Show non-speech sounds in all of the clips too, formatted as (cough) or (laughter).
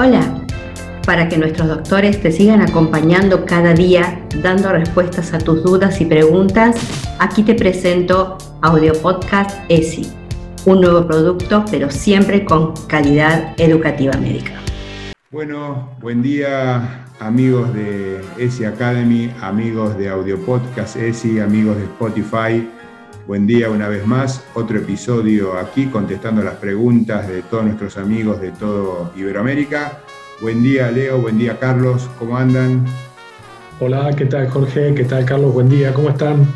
Hola, para que nuestros doctores te sigan acompañando cada día dando respuestas a tus dudas y preguntas, aquí te presento Audio Podcast ESI, un nuevo producto pero siempre con calidad educativa médica. Bueno, buen día amigos de ESI Academy, amigos de Audio Podcast ESI, amigos de Spotify. Buen día una vez más, otro episodio aquí contestando las preguntas de todos nuestros amigos de todo Iberoamérica. Buen día Leo, buen día Carlos, ¿cómo andan? Hola, ¿qué tal Jorge? ¿Qué tal Carlos? Buen día, ¿cómo están?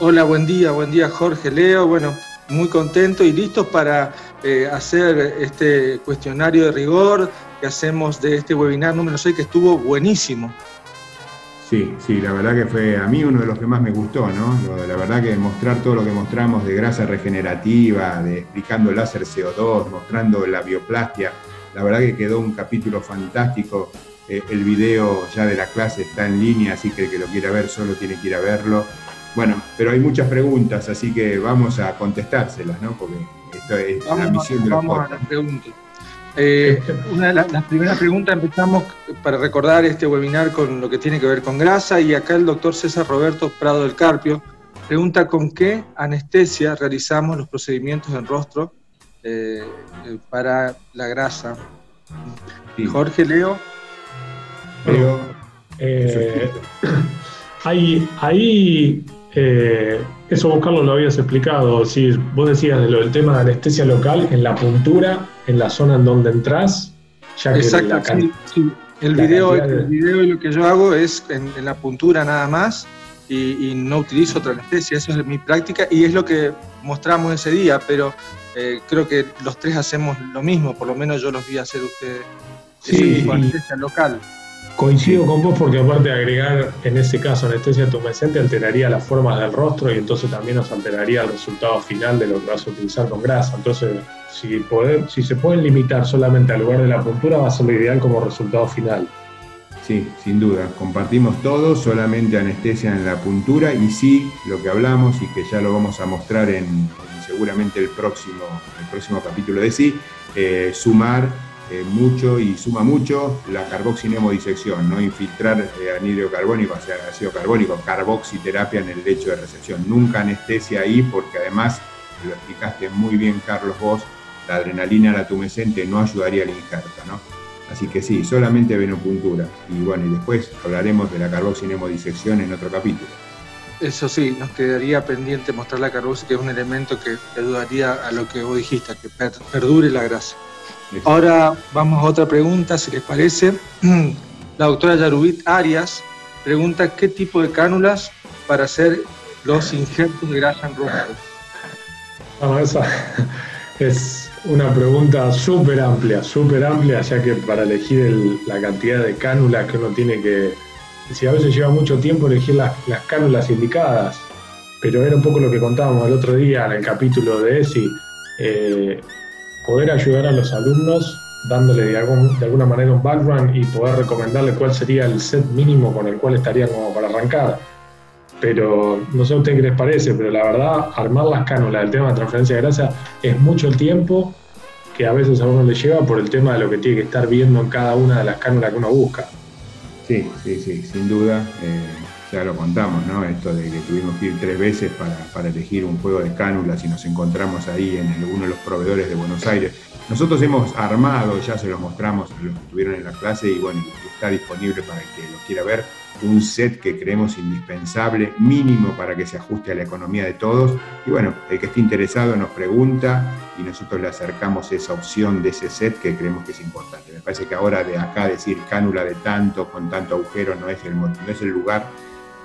Hola, buen día, buen día Jorge, Leo. Bueno, muy contento y listos para eh, hacer este cuestionario de rigor que hacemos de este webinar número 6 que estuvo buenísimo. Sí, sí, la verdad que fue a mí uno de los que más me gustó, ¿no? La verdad que mostrar todo lo que mostramos de grasa regenerativa, de explicando el láser CO2, mostrando la bioplastia, la verdad que quedó un capítulo fantástico. Eh, el video ya de la clase está en línea, así que el que lo quiera ver solo tiene que ir a verlo. Bueno, pero hay muchas preguntas, así que vamos a contestárselas, ¿no? Porque esto es la misión de los Vamos a las preguntas. Eh, una de las, las primeras preguntas empezamos para recordar este webinar con lo que tiene que ver con grasa y acá el doctor César Roberto Prado del Carpio pregunta con qué anestesia realizamos los procedimientos en rostro eh, eh, para la grasa. Sí. Jorge, Leo. Leo, Eh, (coughs) ahí, ahí eh, eso vos, Carlos, lo habías explicado. Si vos decías de lo del tema de anestesia local en la puntura, en la zona en donde entras, ya que Exacto, la sí, sí. El video, de- el video y lo que yo hago es en, en la puntura nada más y, y no utilizo otra anestesia, eso es mi práctica y es lo que mostramos ese día, pero eh, creo que los tres hacemos lo mismo, por lo menos yo los vi hacer ustedes. Sí, de y- anestesia local. Coincido con vos porque aparte de agregar en ese caso anestesia tumescente alteraría las formas del rostro y entonces también nos alteraría el resultado final de lo que vas a utilizar con grasa. Entonces, si, poder, si se pueden limitar solamente al lugar de la puntura, va a ser lo ideal como resultado final. Sí, sin duda. Compartimos todo, solamente anestesia en la puntura y sí, lo que hablamos y que ya lo vamos a mostrar en, en seguramente el próximo, el próximo capítulo de sí, eh, sumar eh, mucho y suma mucho la carboxinemodisección, no infiltrar eh, carbónico, sea, ácido carbónico, carboxiterapia en el lecho de recepción. Nunca anestesia ahí porque además, lo explicaste muy bien Carlos vos, la adrenalina la tumescente no ayudaría al injerto, ¿no? Así que sí, solamente venopuntura. Y bueno, y después hablaremos de la carboxinemodisección en otro capítulo. Eso sí, nos quedaría pendiente mostrar la carboxi, que es un elemento que ayudaría a lo que vos dijiste, que per- perdure la grasa. Ahora vamos a otra pregunta, si les parece. (clears throat) La doctora Yarubit Arias pregunta qué tipo de cánulas para hacer los injertos de grasa en rostro. Bueno, esa (laughs) es una pregunta súper amplia, súper amplia, ya que para elegir el- la cantidad de cánulas que uno tiene que... Si a veces lleva mucho tiempo elegir las, las cánulas indicadas, pero era un poco lo que contábamos el otro día en el capítulo de ESI, eh, poder ayudar a los alumnos dándole de, algún- de alguna manera un background y poder recomendarle cuál sería el set mínimo con el cual estarían como para arrancar. Pero no sé a ustedes qué les parece, pero la verdad, armar las cánulas, el tema de transferencia de grasa, es mucho el tiempo que a veces a uno le lleva por el tema de lo que tiene que estar viendo en cada una de las cánulas que uno busca. Sí, sí, sí, sin duda. eh, ya lo contamos, ¿no? Esto de que tuvimos que ir tres veces para, elegir un juego de cánulas y nos encontramos ahí en el- uno de los proveedores de Buenos Aires. Nosotros hemos armado, ya se los mostramos a los que estuvieron en la clase y bueno, está disponible para el que lo quiera ver, un set que creemos indispensable, mínimo para que se ajuste a la economía de todos. Y bueno, el que esté interesado nos pregunta y nosotros le acercamos esa opción de ese set que creemos que es importante. Me parece que ahora de acá decir cánula de tanto, con tanto agujero, no es el, no es el lugar,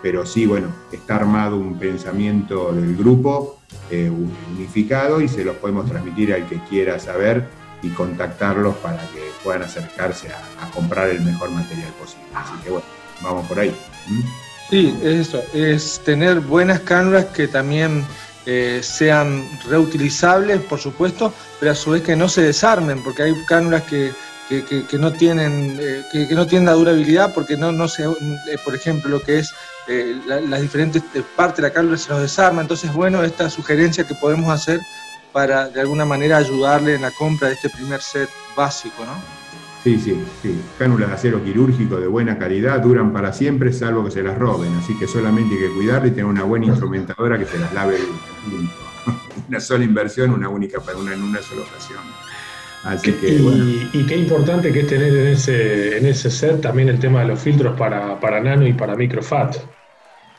pero sí, bueno, está armado un pensamiento del grupo eh, unificado y se los podemos transmitir al que quiera saber y contactarlos para que puedan acercarse a, comprar el mejor material posible. Así que bueno, vamos por ahí. ¿Mm? Sí, es eso, es tener buenas cánulas que también eh, sean reutilizables, por supuesto, pero a su vez que no se desarmen, porque hay cánulas que, que, no tienen eh, que, no tienen la durabilidad porque no, no se, por ejemplo, lo que es eh, la- las diferentes eh, partes de la cálula se nos desarma, entonces bueno, esta sugerencia que podemos hacer para de alguna manera ayudarle en la compra de este primer set básico, ¿no? Sí, sí, sí. Cánulas de acero quirúrgico de buena calidad duran para siempre, salvo que se las roben. Así que solamente hay que cuidarla y tener una buena instrumentadora que se las lave (laughs) una sola inversión, una única para una en una sola ocasión. Así que, y, qué importante que es tener en ese, en ese set también el tema de los filtros para, para nano y para microfat.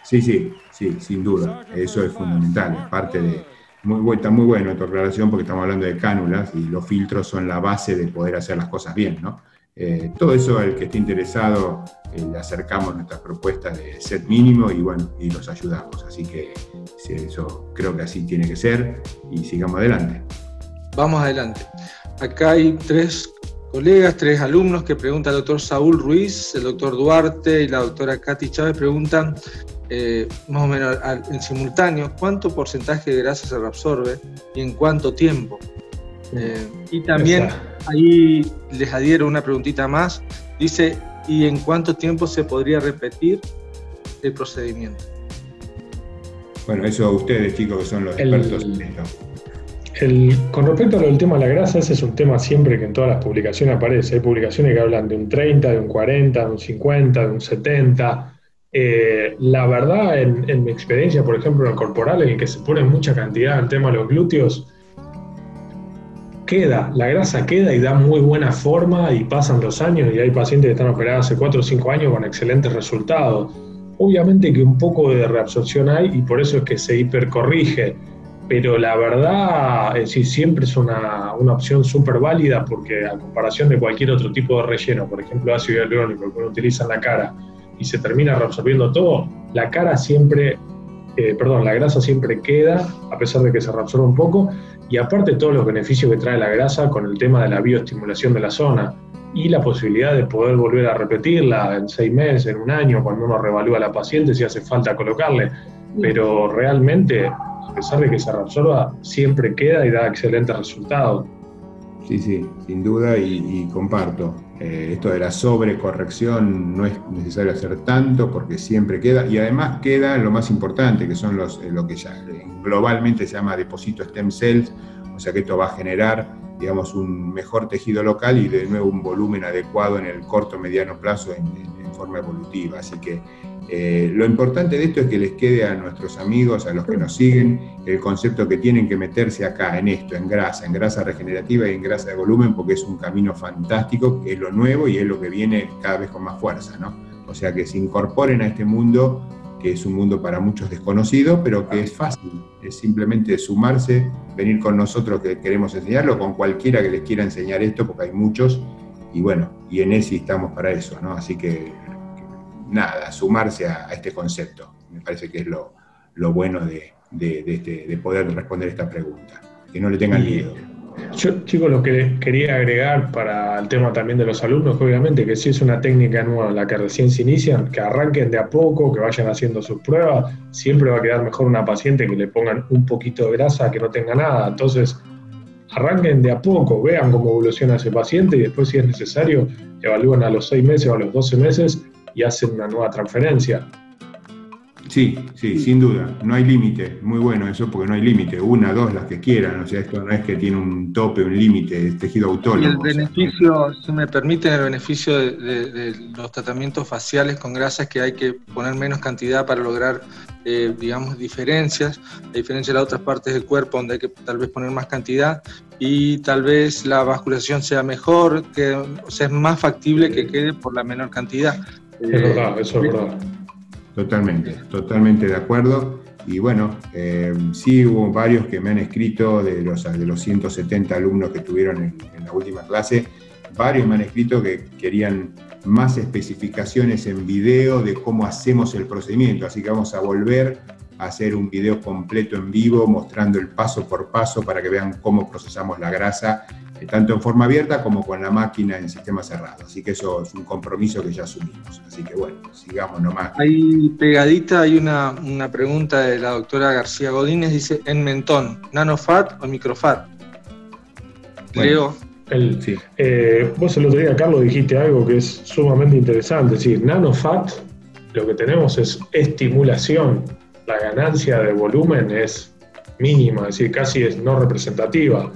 Sí, sí, sí, sin duda. Eso es fundamental. Es parte de, muy, está muy bueno tu aclaración porque estamos hablando de cánulas y los filtros son la base de poder hacer las cosas bien, ¿no? Eh, todo eso al que esté interesado eh, le acercamos nuestras propuestas de set mínimo y bueno, y los ayudamos. Así que eso creo que así tiene que ser y sigamos adelante. Vamos adelante. Acá hay tres colegas, tres alumnos que preguntan al doctor Saúl Ruiz, el doctor Duarte y la doctora Katy Chávez preguntan eh, más o menos en simultáneo, ¿cuánto porcentaje de grasa se reabsorbe y en cuánto tiempo? Eh, y también ahí les adhiero una preguntita más, dice, ¿y en cuánto tiempo se podría repetir el procedimiento? Bueno, eso ustedes chicos que son los expertos en esto. con respecto al tema de la grasa, ese es un tema siempre que en todas las publicaciones aparece. Hay publicaciones que hablan de un 30, de un 40, de un 50, de un 70. Eh, la verdad, en, mi experiencia, por ejemplo, en el corporal, en el que se pone mucha cantidad en tema de los glúteos, queda, la grasa queda y da muy buena forma y pasan los años y hay pacientes que están operados hace 4 o 5 años con excelentes resultados. Obviamente que un poco de reabsorción hay y por eso es que se hipercorrige, pero la verdad es sí, siempre es una, una opción súper válida porque a comparación de cualquier otro tipo de relleno, por ejemplo ácido hialurónico que uno utiliza en la cara, y se termina reabsorbiendo todo, la cara siempre, eh, perdón, la grasa siempre queda, a pesar de que se reabsorbe un poco, y aparte todos los beneficios que trae la grasa con el tema de la bioestimulación de la zona y la posibilidad de poder volver a repetirla en seis meses, en un año, cuando uno revalúa a la paciente si hace falta colocarle. Pero realmente, a pesar de que se reabsorba, siempre queda y da excelentes resultados. Sí, sí, sin duda y, comparto. Eh, esto de la sobrecorrección no es necesario hacer tanto porque siempre queda y además queda lo más importante que son los, eh, lo que ya globalmente se llama depósito stem cells, o sea que esto va a generar digamos un mejor tejido local y de nuevo un volumen adecuado en el corto mediano plazo en forma evolutiva. Así que eh, lo importante de esto es que les quede a nuestros amigos, a los que nos siguen, el concepto que tienen que meterse acá, en esto, en grasa, en grasa regenerativa y en grasa de volumen, porque es un camino fantástico, que es lo nuevo y es lo que viene cada vez con más fuerza, ¿no? O sea, que se incorporen a este mundo, que es un mundo para muchos desconocido, pero que es fácil, es simplemente sumarse, venir con nosotros que queremos enseñarlo, con cualquiera que les quiera enseñar esto, porque hay muchos, y bueno, y en ESI estamos para eso, ¿no? Así que nada, sumarse a, este concepto. Me parece que es lo, bueno de, este, de, poder responder esta pregunta. Que no le tengan miedo. Yo, chicos, lo que quería agregar para el tema también de los alumnos, obviamente que si es una técnica nueva en la que recién se inician, que arranquen de a poco, que vayan haciendo sus pruebas, siempre va a quedar mejor una paciente que le pongan un poquito de grasa que no tenga nada. Entonces, arranquen de a poco, vean cómo evoluciona ese paciente y después, si es necesario, evalúen a los seis meses o a los 12 meses y hacen una nueva transferencia. Sí, sí, sin duda, no hay límite, muy bueno eso porque no hay límite, una, dos, las que quieran, o sea, esto no es que tiene un tope, un límite, es tejido autónomo. Y el beneficio, si me permiten, el beneficio de, los tratamientos faciales con grasas que hay que poner menos cantidad para lograr, eh, digamos, diferencias, a diferencia de las otras partes del cuerpo donde hay que tal vez poner más cantidad y tal vez la vascularización sea mejor, que, o sea, es más factible que quede por la menor cantidad. Es verdad, eso es verdad. Totalmente, totalmente de acuerdo. Y bueno, eh, sí hubo varios que me han escrito de los, de los 170 alumnos que tuvieron en, en, la última clase, varios me han escrito que querían más especificaciones en video de cómo hacemos el procedimiento. Así que vamos a volver hacer un video completo en vivo mostrando el paso por paso para que vean cómo procesamos la grasa tanto en forma abierta como con la máquina en sistema cerrado. Así que eso es un compromiso que ya asumimos. Así que bueno, sigamos nomás. Ahí pegadita hay una, pregunta de la doctora García Godínez, dice, ¿en mentón, nanofat o microfat? Leo. sí. Eh, vos el otro día, Carlos, dijiste algo que es sumamente interesante. Es decir, nanofat, lo que tenemos es estimulación. La ganancia de volumen es mínima, es decir, casi es no representativa.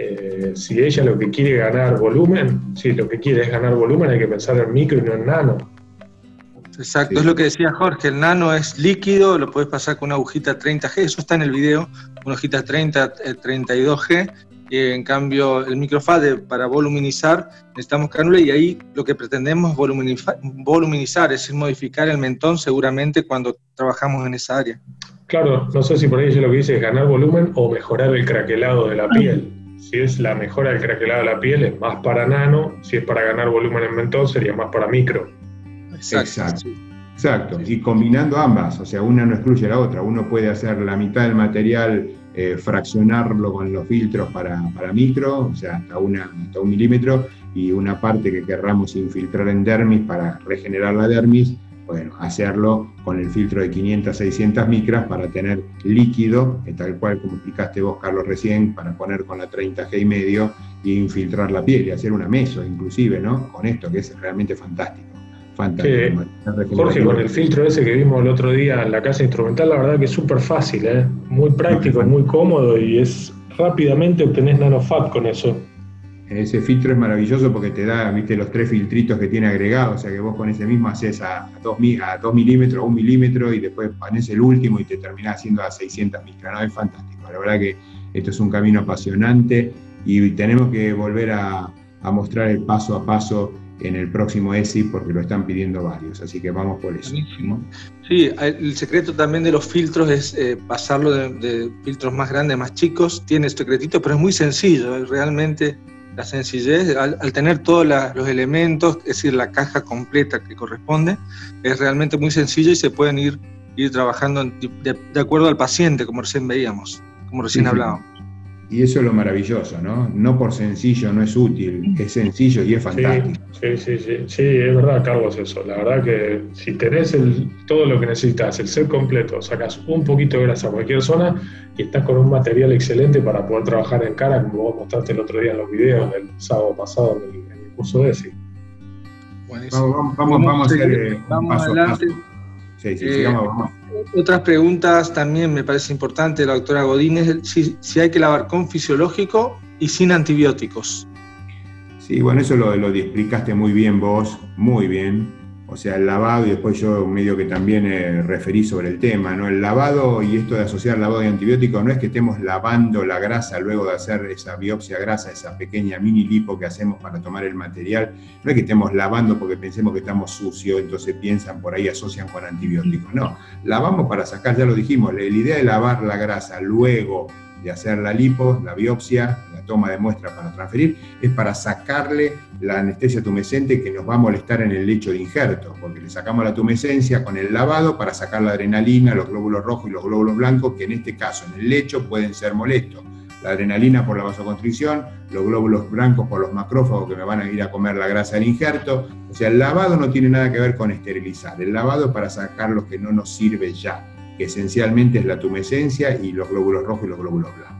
eh, si ella lo que quiere ganar volumen, si lo que quiere es ganar volumen, hay que pensar en micro y no en nano. Exacto, es lo que decía Jorge, el nano es líquido, lo puedes pasar con una agujita 30G, eso está en el video, una agujita 30, 32G, eh, en cambio el microfade para voluminizar necesitamos cánula y ahí lo que pretendemos es voluminizar, es decir, modificar el mentón seguramente cuando trabajamos en esa área. Claro, no sé si por ahí lo que dice es ganar volumen o mejorar el craquelado de la piel. Si es la mejora del craquelado de la piel, es más para nano. Si es para ganar volumen en mentón, sería más para micro. Exacto. Exacto. Y combinando ambas, o sea, una no excluye a la otra. Uno puede hacer la mitad del material, eh, fraccionarlo con los filtros para, micro, o sea, hasta, una, hasta un milímetro, y una parte que querramos infiltrar en dermis para regenerar la dermis, bueno, hacerlo con el filtro de 500, 600 micras para tener líquido, tal cual como explicaste vos, Carlos, recién, para poner con la 30G y medio e infiltrar la piel y hacer una meso, inclusive, ¿no? Con esto, que es realmente fantástico. Jorge, con el filtro ese que vimos el otro día en la casa instrumental, la verdad que es súper fácil, ¿eh? muy práctico, muy cómodo y es rápidamente obtenés nanofat con eso. Ese filtro es maravilloso porque te da, viste, los tres filtritos que tiene agregado, o sea que vos con ese mismo haces a 2 a milímetros, a 1 milímetro y después pones el último y te terminás haciendo a 600 micras, ¿no? Es fantástico, la verdad que esto es un camino apasionante y tenemos que volver a, mostrar el paso a paso en el próximo ESI porque lo están pidiendo varios, así que vamos por eso. Sí, el secreto también de los filtros es eh, pasarlo de, de, filtros más grandes, más chicos, tiene secretito, pero es muy sencillo, realmente la sencillez, al, tener todos los elementos, es decir, la caja completa que corresponde, es realmente muy sencillo y se pueden ir, ir trabajando de, acuerdo al paciente, como recién veíamos, como recién hablábamos. Y eso es lo maravilloso, ¿no? No por sencillo no es útil, es sencillo y es fantástico. Sí, sí, sí, sí, es verdad, Carlos, eso. La verdad que si tenés el, todo lo que necesitas, el set completo, sacas un poquito de grasa a cualquier zona y estás con un material excelente para poder trabajar en cara, como vos mostraste el otro día en los videos del sábado pasado en el, curso de ESI. Vamos, vamos, vamos, a hacer eh, vamos adelante. Sí, sí, eh, sigamos, vamos. Otras preguntas también me parece importante, la doctora Godínez, si, hay que lavar con fisiológico y sin antibióticos. Sí, bueno, eso lo, lo explicaste muy bien vos, muy bien o sea, el lavado, y después yo medio que también eh, referí sobre el tema, ¿no? El lavado y esto de asociar lavado y antibiótico no es que estemos lavando la grasa luego de hacer esa biopsia grasa, esa pequeña mini lipo que hacemos para tomar el material, no es que estemos lavando porque pensemos que estamos sucios, entonces piensan por ahí, asocian con antibióticos, no, lavamos para sacar, ya lo dijimos, la idea de lavar la grasa luego de hacer la lipo, la biopsia, toma de muestra para transferir, es para sacarle la anestesia tumescente que nos va a molestar en el lecho de injerto, porque le sacamos la tumescencia con el lavado para sacar la adrenalina, los glóbulos rojos y los glóbulos blancos, que en este caso en el lecho pueden ser molestos. La adrenalina por la vasoconstricción, los glóbulos blancos por los macrófagos que me van a ir a comer la grasa del injerto. O sea, el lavado no tiene nada que ver con esterilizar. El lavado es para sacar lo que no nos sirve ya que esencialmente es la tumescencia y los glóbulos rojos y los glóbulos blancos.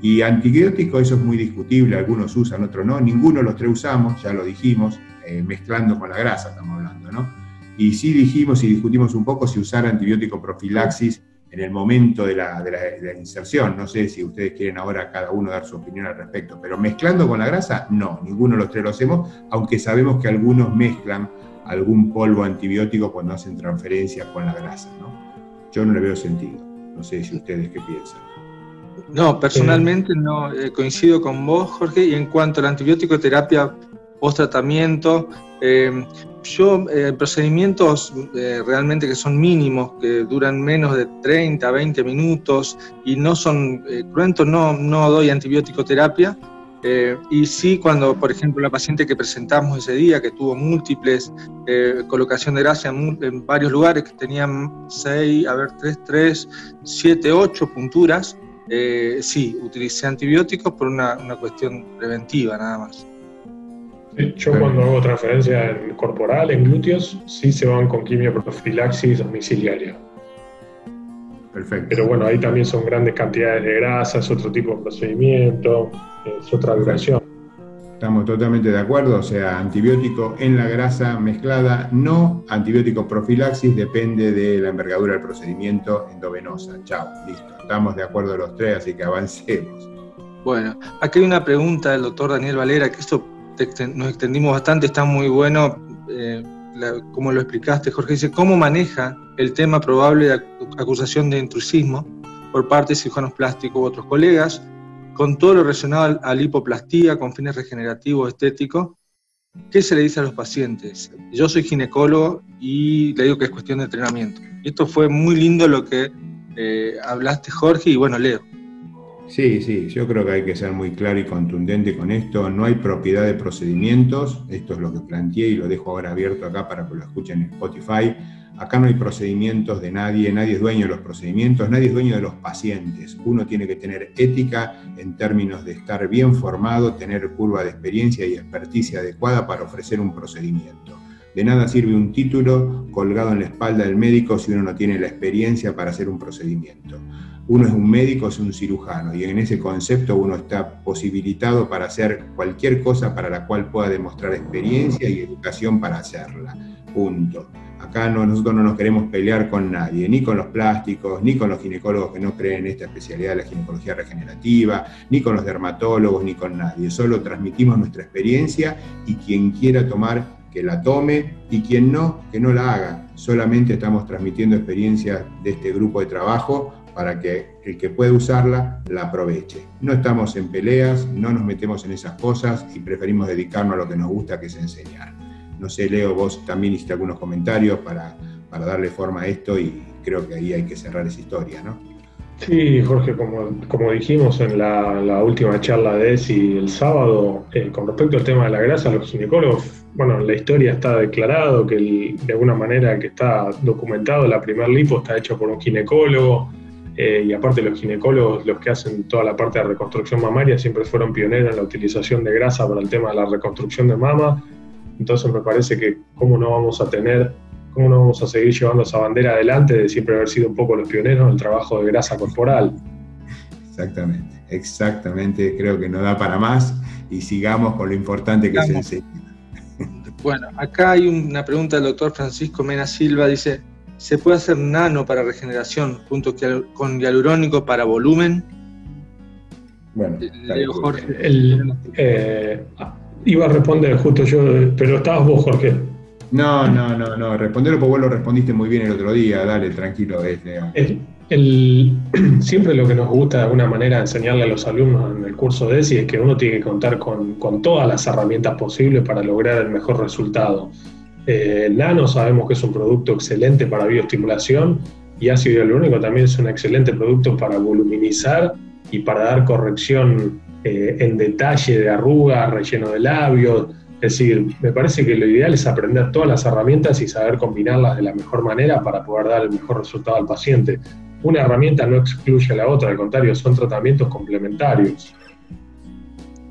Y antibiótico, eso es muy discutible, algunos usan, otros no, ninguno de los tres usamos, ya lo dijimos, eh, mezclando con la grasa estamos hablando, ¿no? Y sí dijimos y discutimos un poco si usar antibiótico profilaxis en el momento de la, de, la, inserción. No sé si ustedes quieren ahora cada uno dar su opinión al respecto, pero mezclando con la grasa, no, ninguno de los tres lo hacemos, aunque sabemos que algunos mezclan algún polvo antibiótico cuando hacen transferencia con la grasa, ¿no? Yo no le veo sentido. No sé si ustedes qué piensan. No, personalmente no eh, coincido con vos, Jorge, y en cuanto a la antibiótico terapia post-tratamiento, eh, yo eh, procedimientos realmente que son mínimos, que duran menos de 30, 20 minutos y no son cruentos, no, no doy antibiótico terapia, eh, y sí, cuando, por ejemplo, la paciente que presentamos ese día, que tuvo múltiples eh, colocación de grasa en, varios lugares, que tenían 6, a ver, 3, 3, 7, 8 punturas, eh, sí, utilicé antibióticos por una, una, cuestión preventiva nada más. Yo cuando hago transferencia en corporal, en glúteos, sí se van con quimioprofilaxis domiciliaria. Perfecto. Pero bueno, ahí también son grandes cantidades de grasa, es otro tipo de procedimiento es otra duración. Estamos totalmente de acuerdo, o sea, antibiótico en la grasa mezclada, no antibiótico profilaxis, depende de la envergadura del procedimiento endovenosa. Chao, listo. Estamos de acuerdo los tres, así que avancemos. Bueno, aquí hay una pregunta del doctor Daniel Valera, que esto nos extendimos bastante, está muy bueno, eh, como lo explicaste, Jorge, dice, ¿cómo maneja el tema probable de acusación de intrusismo por parte de cirujanos plásticos u otros colegas, con todo lo relacionado a la hipoplastía con fines regenerativos, estéticos? ¿Qué se le dice a los pacientes? Yo soy ginecólogo y le digo que es cuestión de entrenamiento. Esto fue muy lindo lo que eh, hablaste, Jorge, y bueno, Leo. Sí, sí, yo creo que hay que ser muy claro y contundente con esto. No hay propiedad de procedimientos, esto es lo que planteé y lo dejo ahora abierto acá para que lo escuchen en Spotify. Acá no hay procedimientos de nadie, nadie es dueño de los procedimientos, nadie es dueño de los pacientes. Uno tiene que tener ética en términos de estar bien formado, tener curva de experiencia y experticia adecuada para ofrecer un procedimiento. De nada sirve un título colgado en la espalda del médico si uno no tiene la experiencia para hacer un procedimiento uno es un médico, es un cirujano, y en ese concepto uno está posibilitado para hacer cualquier cosa para la cual pueda demostrar experiencia y educación para hacerla. Punto. Acá no, nosotros no nos queremos pelear con nadie, ni con los plásticos, ni con los ginecólogos que no creen en esta especialidad de la ginecología regenerativa, ni con los dermatólogos, ni con nadie. Solo transmitimos nuestra experiencia y quien quiera tomar que la tome y quien no, que no la haga. Solamente estamos transmitiendo experiencias de este grupo de trabajo para que el que puede usarla la aproveche. No estamos en peleas, no nos metemos en esas cosas y preferimos dedicarnos a lo que nos gusta, que es enseñar. No sé, Leo, vos también hiciste algunos comentarios para, para darle forma a esto y creo que ahí hay que cerrar esa historia, ¿no? Sí, Jorge, como, como dijimos en la, última charla de ESI el sábado, eh, con respecto al tema de la grasa, los ginecólogos, bueno, la historia está declarado que de alguna manera que está documentado, la primer lipo está hecha por un ginecólogo, eh, y aparte los ginecólogos, los que hacen toda la parte de reconstrucción mamaria, siempre fueron pioneros en la utilización de grasa para el tema de la reconstrucción de mama. Entonces me parece que cómo no vamos a tener, cómo no vamos a seguir llevando esa bandera adelante de siempre haber sido un poco los pioneros en el trabajo de grasa corporal. Exactamente, exactamente. Creo que no da para más y sigamos con lo importante que se enseña. (laughs) Bueno, acá hay una pregunta del doctor Francisco Mena Silva, dice, ¿Se puede hacer nano para regeneración junto con hialurónico para volumen? Bueno, Jorge. Eh, iba a responder justo yo, pero estabas vos, Jorge. No, no, no, no. Responderlo porque vos lo respondiste muy bien el otro día. Dale, tranquilo. (clears throat) siempre lo que nos gusta de alguna manera enseñarle a los alumnos en el curso de ESI es que uno tiene que contar con, con todas las herramientas posibles para lograr el mejor resultado. Eh, nano sabemos que es un producto excelente para bioestimulación y ácido hialurónico también es un excelente producto para voluminizar y para dar corrección eh, en detalle de arrugas, relleno de labios. Es decir, me parece que lo ideal es aprender todas las herramientas y saber combinarlas de la mejor manera para poder dar el mejor resultado al paciente. Una herramienta no excluye a la otra, al contrario, son tratamientos complementarios.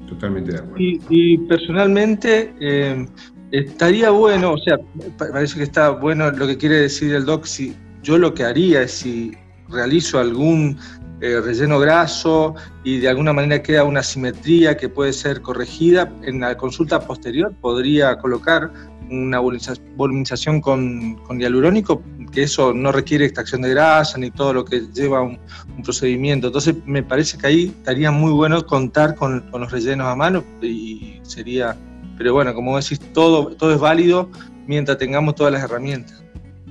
Totalmente de acuerdo. Y, personalmente, eh, Estaría bueno, o sea, parece que está bueno lo que quiere decir el doc, si yo lo que haría es si realizo algún eh, relleno graso y de alguna manera queda una simetría que puede ser corregida, en la consulta posterior podría colocar una voluminización con, con, hialurónico, que eso no requiere extracción de grasa ni todo lo que lleva un, procedimiento. Entonces me parece que ahí estaría muy bueno contar con, con los rellenos a mano y sería pero bueno, como decís, todo, todo es válido mientras tengamos todas las herramientas.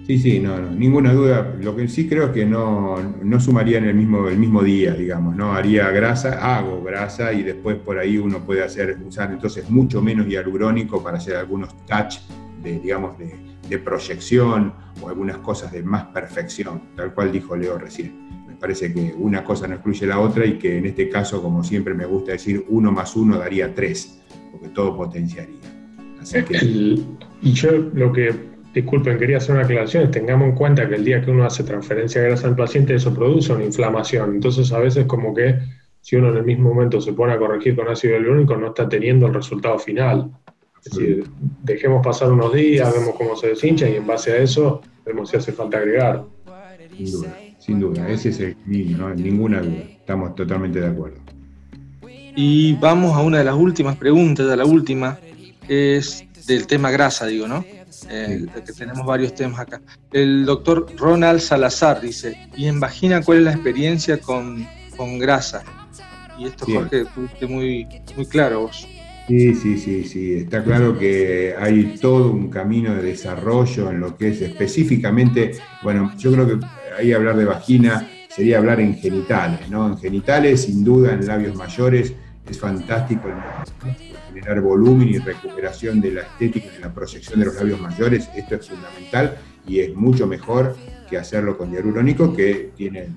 Sí, sí, no, ninguna duda. Lo que sí creo es que no, no sumaría en el mismo, el mismo día, digamos, ¿no? Haría grasa, hago grasa y después por ahí uno puede hacer, usar entonces mucho menos hialurónico para hacer algunos touch de, digamos, de, de proyección o algunas cosas de más perfección, tal cual dijo Leo recién. Me parece que una cosa no excluye la otra y que en este caso, como siempre me gusta decir, uno más uno daría tres porque todo potenciaría. y yo lo que, disculpen, quería hacer una aclaración, tengamos en cuenta que el día que uno hace transferencia de grasa al paciente, eso produce una inflamación. Entonces, a veces como que si uno en el mismo momento se pone a corregir con ácido hialurónico, no está teniendo el resultado final. Es decir, dejemos pasar unos días, vemos cómo se deshincha y en base a eso vemos si hace falta agregar. Sin duda, sin duda, ese es el niño, ¿no? ninguna duda, estamos totalmente de acuerdo. Y vamos a una de las últimas preguntas, de la última, es del tema grasa, digo, ¿no? Eh, que tenemos varios temas acá. El doctor Ronald Salazar dice, y en vagina, ¿cuál es la experiencia con, con grasa? y esto, Jorge, fuiste muy, muy claro vos. Sí, sí, sí, sí. Está claro que hay todo un camino de desarrollo en lo que es específicamente, bueno, yo creo que ahí hablar de vagina sería hablar en genitales, ¿no? En genitales, sin duda, en labios mayores, es fantástico generar volumen y recuperación de la estética y la proyección de los labios mayores. Esto es fundamental y es mucho mejor que hacerlo con hialurónico, que tiene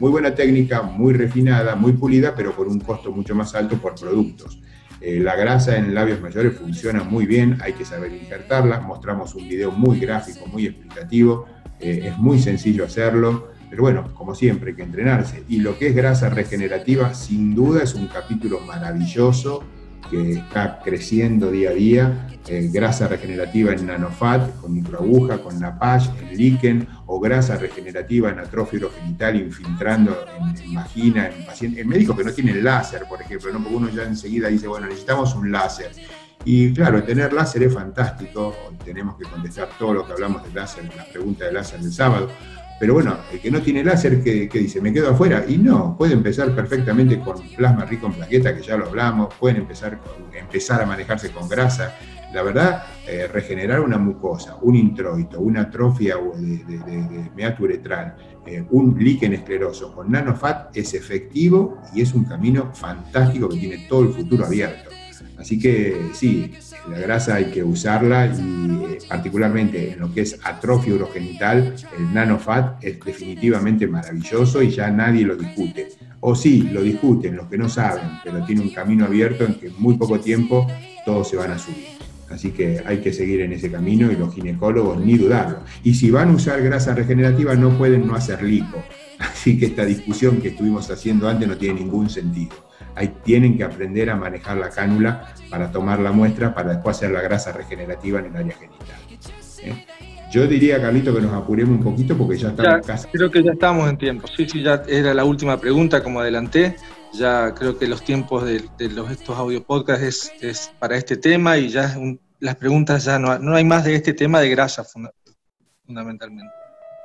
muy buena técnica, muy refinada, muy pulida, pero con un costo mucho más alto por productos. Eh, la grasa en labios mayores funciona muy bien, hay que saber injertarla. Mostramos un video muy gráfico, muy explicativo. Eh, es muy sencillo hacerlo, pero bueno, como siempre, hay que entrenarse. Y lo que es grasa regenerativa, sin duda es un capítulo maravilloso que está creciendo día a día, eh, grasa regenerativa en nanofat, con microaguja, con Napash, en líquen, o grasa regenerativa en atrofio genital infiltrando en, vagina, en pacientes, en médicos que no tienen láser, por ejemplo, ¿no? porque uno ya enseguida dice, bueno, necesitamos un láser. Y claro, tener láser es fantástico, tenemos que contestar todo lo que hablamos de láser, la pregunta de láser del sábado, pero bueno, el que no tiene láser, ¿qué, dice? ¿Me quedo afuera? Y no, puede empezar perfectamente con plasma rico en plaqueta, que ya lo hablamos, pueden empezar, empezar a manejarse con grasa. La verdad, eh, regenerar una mucosa, un introito, una atrofia de, de, uretral, eh, un líquen escleroso con nanofat es efectivo y es un camino fantástico que tiene todo el futuro abierto. Así que sí, la grasa hay que usarla y eh, particularmente en lo que es atrofia urogenital, el nanofat es definitivamente maravilloso y ya nadie lo discute. O sí, lo discuten los que no saben, pero tiene un camino abierto en que en muy poco tiempo todos se van a subir. Así que hay que seguir en ese camino y los ginecólogos ni dudarlo. Y si van a usar grasa regenerativa no pueden no hacer lipo. Así que esta discusión que estuvimos haciendo antes no tiene ningún sentido ahí tienen que aprender a manejar la cánula para tomar la muestra para después hacer la grasa regenerativa en el área genital. ¿eh? Yo diría, Carlito, que nos apuremos un poquito porque ya estamos casi. Creo que ya estamos en tiempo. Sí, sí, ya era la última pregunta, como adelanté. Ya creo que los tiempos de, los, estos audio podcasts es, para este tema y ya las preguntas ya no, no hay más de este tema de grasa fundamentalmente.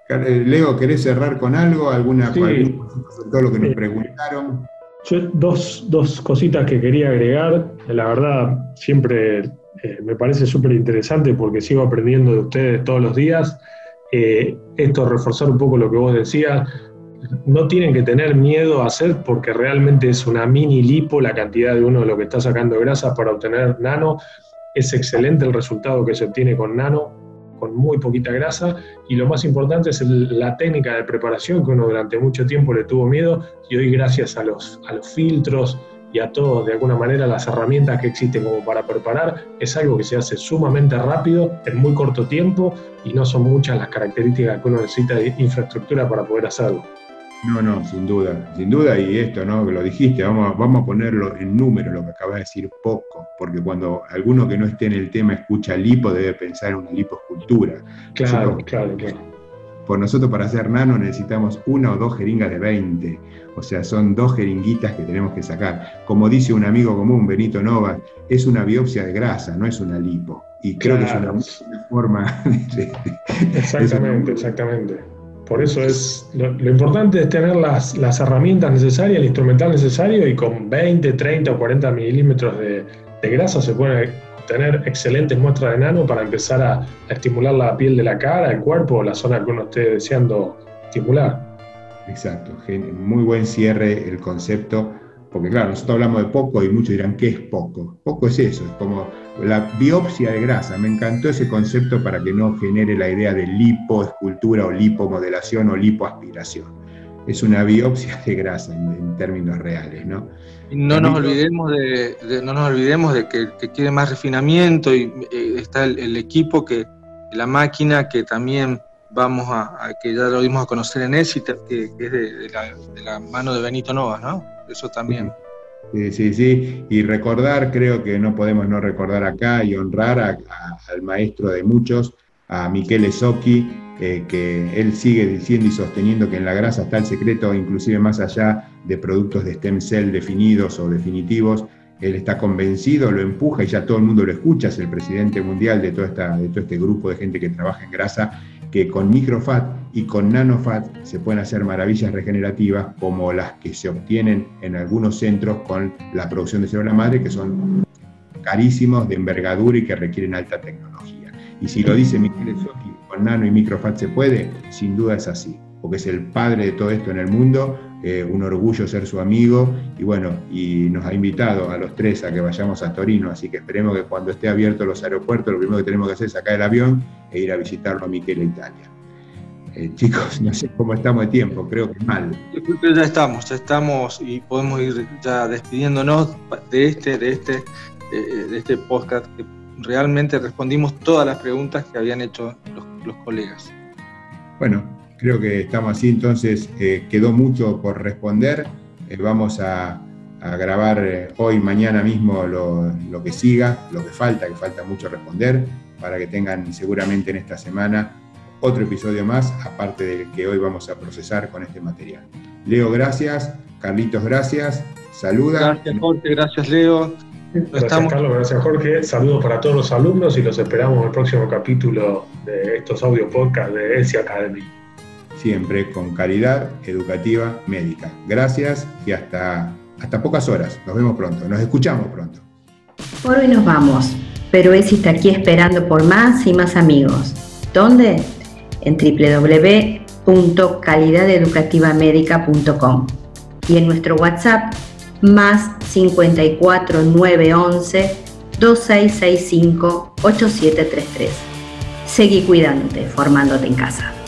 Eh, Leo, ¿querés cerrar con algo? ¿Alguna sí. todo lo que nos preguntaron? Yo, dos, dos cositas que quería agregar. La verdad, siempre eh, me parece súper interesante porque sigo aprendiendo de ustedes todos los días. Eh, esto, reforzar un poco lo que vos decías, no tienen que tener miedo a hacer porque realmente es una mini lipo la cantidad de uno de lo que está sacando grasa para obtener nano. Es excelente el resultado que se obtiene con nano con muy poquita grasa y lo más importante es la técnica de preparación que uno durante mucho tiempo le tuvo miedo y hoy gracias a los, a los filtros y a todos, de alguna manera, las herramientas que existen como para preparar, es algo que se hace sumamente rápido, en muy corto tiempo, y no son muchas las características que uno necesita de infraestructura para poder hacerlo. No, no, sin duda, sin duda, y esto, ¿no? Que lo dijiste, vamos, vamos a ponerlo en número, lo que acabas de decir, poco, porque cuando alguno que no esté en el tema escucha lipo, debe pensar en una liposcultura. Claro, claro, claro. Por nosotros, para hacer nano, necesitamos una o dos jeringas de 20, o sea, son dos jeringuitas que tenemos que sacar. Como dice un amigo común, Benito Nova, es una biopsia de grasa, no es una lipo. Y creo que es una, forma de, Exactamente, exactamente. Por eso es lo, importante es tener las, las, herramientas necesarias, el instrumental necesario y con 20, 30 o 40 milímetros de, grasa se pueden obtener excelentes muestras de nano para empezar a, estimular la piel de la cara, el cuerpo o la zona que uno esté deseando estimular. Exacto, muy buen cierre el concepto, porque claro, nosotros hablamos de poco y muchos dirán, ¿qué es poco? Poco es eso, es como la biopsia de grasa. Me encantó ese concepto para que no genere la idea de lipoescultura o lipomodelación o lipoaspiración. Es una biopsia de grasa en, términos reales, ¿no? no nos olvidemos de, no nos olvidemos de que, quiere más refinamiento y eh, está el, equipo que la máquina que también vamos a, que ya lo dimos a conocer en ESIT, que, es de, la, mano de Benito Novas, ¿no? Eso también. Sí, sí, sí. Y recordar, creo que no podemos no recordar acá y honrar al maestro de muchos, a Michele Socchi, eh, que él sigue diciendo y sosteniendo que en la grasa está el secreto, inclusive más allá de productos de stem cell definidos o definitivos. Él está convencido, lo empuja y ya todo el mundo lo escucha, es el presidente mundial de, toda esta, de todo este grupo de gente que trabaja en grasa, que con microfat y con NanoFat se pueden hacer maravillas regenerativas como las que se obtienen en algunos centros con la producción de célula madre, que son carísimos, de envergadura y que requieren alta tecnología. Y si lo dice Miguel con nano y microfat se puede, sin duda es así, porque es el padre de todo esto en el mundo, eh, un orgullo ser su amigo y bueno, y nos ha invitado a los tres a que vayamos a Torino, así que esperemos que cuando esté abierto los aeropuertos, lo primero que tenemos que hacer es sacar el avión e ir a visitarlo a Michele Italia. Eh, chicos, no sé cómo estamos de tiempo, creo que mal. ya estamos, ya estamos y podemos ir ya despidiéndonos de este, de este de este podcast, que realmente respondimos todas las preguntas que habían hecho los, colegas. Bueno, creo que estamos así, entonces eh, quedó mucho por responder. Eh, vamos a, grabar hoy, mañana mismo lo, lo, que siga, lo que falta, que falta mucho responder, para que tengan seguramente en esta semana otro episodio más, aparte del que hoy vamos a procesar con este material. Leo, gracias. Carlitos, gracias. Saluda. Gracias, Jorge. Gracias, Leo. Gracias Carlos, gracias Jorge. Saludos para todos los alumnos y los esperamos en el próximo capítulo de estos audio podcast de ESI Academy. Siempre con calidad educativa médica. Gracias y hasta, hasta pocas horas. Nos vemos pronto, nos escuchamos pronto. Por hoy nos vamos, pero ESI está aquí esperando por más y más amigos. ¿Dónde? En www.calidadeducativamedica.com y en nuestro WhatsApp más 54 911 2665 8733. Seguí cuidándote, formándote en casa.